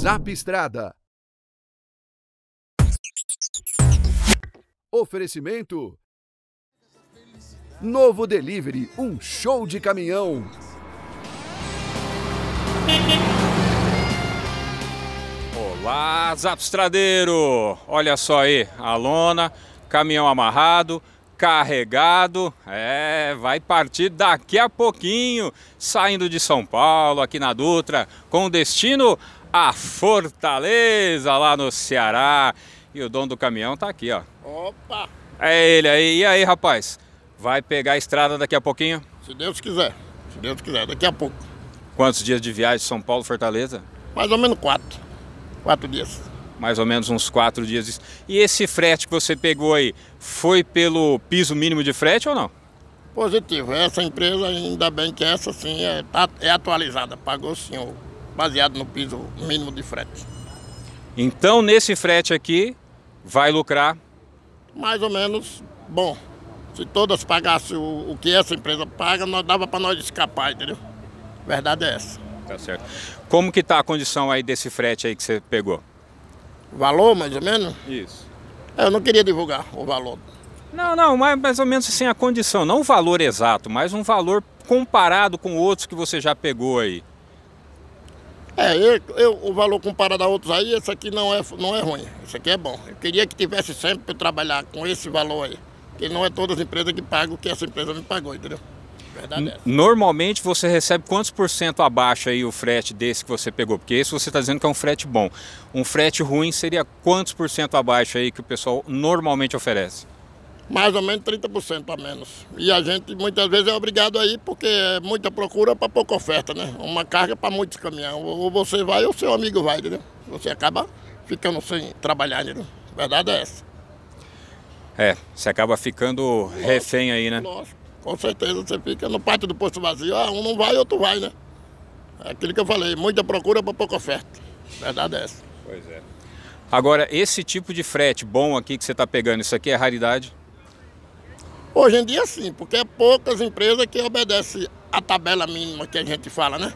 Zap Estrada. Oferecimento. Novo Delivery, um show de caminhão. Olá, Zapstradeiro! Olha só aí, a lona, caminhão amarrado, carregado, é, vai partir daqui a pouquinho, saindo de São Paulo, aqui na Dutra, com destino a Fortaleza, lá no Ceará. E o dono do caminhão tá aqui, ó. Opa! É ele aí. E aí, rapaz? Vai pegar a estrada daqui a pouquinho? Se Deus quiser. Se Deus quiser, daqui a pouco. Quantos dias de viagem de São Paulo, Fortaleza? Mais ou menos quatro. Quatro dias. Mais ou menos uns quatro dias. E esse frete que você pegou aí, foi pelo piso mínimo de frete ou não? Positivo. Essa empresa, ainda bem que essa sim é, tá, é atualizada. Pagou sim, baseado no piso mínimo de frete. Então, nesse frete aqui, vai lucrar? Mais ou menos bom. Se todas pagassem o, o que essa empresa paga, nós dava para nós escapar, entendeu? Verdade é essa. Tá certo. Como que tá a condição aí desse frete aí que você pegou? Valor, mais ou menos? Isso. Eu não queria divulgar o valor. Não, não, mas mais ou menos assim a condição, não o valor exato, mas um valor comparado com outros que você já pegou aí. É, eu, eu, o valor comparado a outros aí, esse aqui não é, não é ruim. Esse aqui é bom. Eu queria que tivesse sempre para trabalhar com esse valor aí. Porque não é todas as empresas que pagam o que essa empresa me pagou, entendeu? Verdade é. Normalmente você recebe quantos por cento abaixo aí o frete desse que você pegou? Porque esse você está dizendo que é um frete bom. Um frete ruim seria quantos por cento abaixo aí que o pessoal normalmente oferece? Mais ou menos 30% a menos. E a gente muitas vezes é obrigado a ir porque é muita procura para pouca oferta, né? Uma carga para muitos caminhões. Ou você vai ou seu amigo vai, entendeu? Você acaba ficando sem trabalhar, entendeu? A verdade é essa. É, você acaba ficando lógico, refém aí, né? Lógico, com certeza você fica no pátio do posto vazio. Ah, um não vai, outro vai, né? É aquilo que eu falei, muita procura para pouca oferta. A verdade é essa. Pois é. Agora, esse tipo de frete bom aqui que você está pegando, isso aqui é raridade? Hoje em dia sim, porque é poucas empresas que obedecem a tabela mínima que a gente fala, né?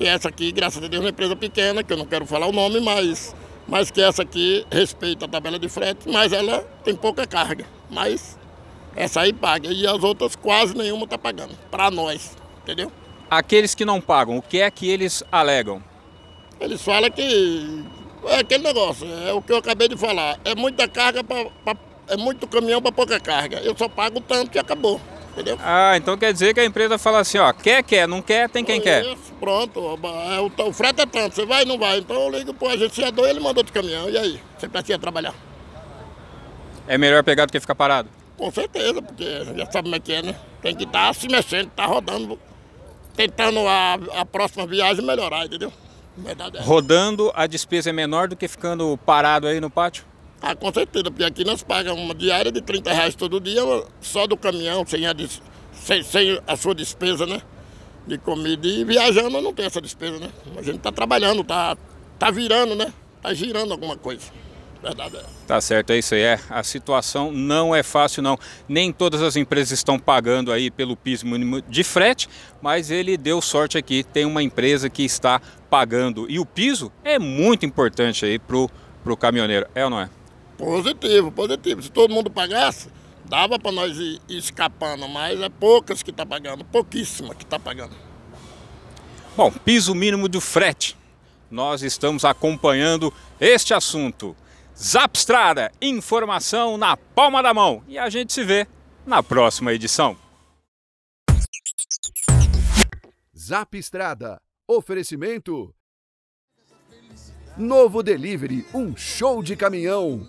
E essa aqui, graças a Deus, é uma empresa pequena, que eu não quero falar o nome, mas, mas que essa aqui respeita a tabela de frete, mas ela tem pouca carga. Mas essa aí paga. E as outras quase nenhuma está pagando. Para nós, entendeu? Aqueles que não pagam, o que é que eles alegam? Eles falam que é aquele negócio, é o que eu acabei de falar. É muita carga para é muito caminhão para pouca carga. Eu só pago tanto e acabou. Entendeu? Ah, então quer dizer que a empresa fala assim, ó, quer, quer, não quer, tem quem Isso, quer. Pronto, é, o, o frete é tanto, você vai não vai. Então eu ligo pro agenciador e ele mandou outro caminhão. E aí? Você precisa trabalhar. É melhor pegar do que ficar parado? Com certeza, porque já sabe como é que é, né? Tem que estar tá se mexendo, tá rodando, tentando a, a próxima viagem melhorar, entendeu? É. Rodando, a despesa é menor do que ficando parado aí no pátio? Ah, com certeza, porque aqui nós pagamos uma diária de 30 reais todo dia, só do caminhão, sem a, sem, sem a sua despesa, né? De comida. E viajando não tem essa despesa, né? A gente tá trabalhando, tá, tá virando, né? Tá girando alguma coisa. Verdade é. Tá certo, é isso aí. É. A situação não é fácil, não. Nem todas as empresas estão pagando aí pelo piso mínimo de frete, mas ele deu sorte aqui. Tem uma empresa que está pagando. E o piso é muito importante aí pro, pro caminhoneiro, é ou não é? Positivo, positivo. Se todo mundo pagasse, dava para nós ir, escapando, mas é poucas que está pagando, pouquíssima que está pagando. Bom, piso mínimo do frete. Nós estamos acompanhando este assunto. Zapstrada, informação na palma da mão. E a gente se vê na próxima edição. Zapstrada, oferecimento. Novo Delivery, um show de caminhão.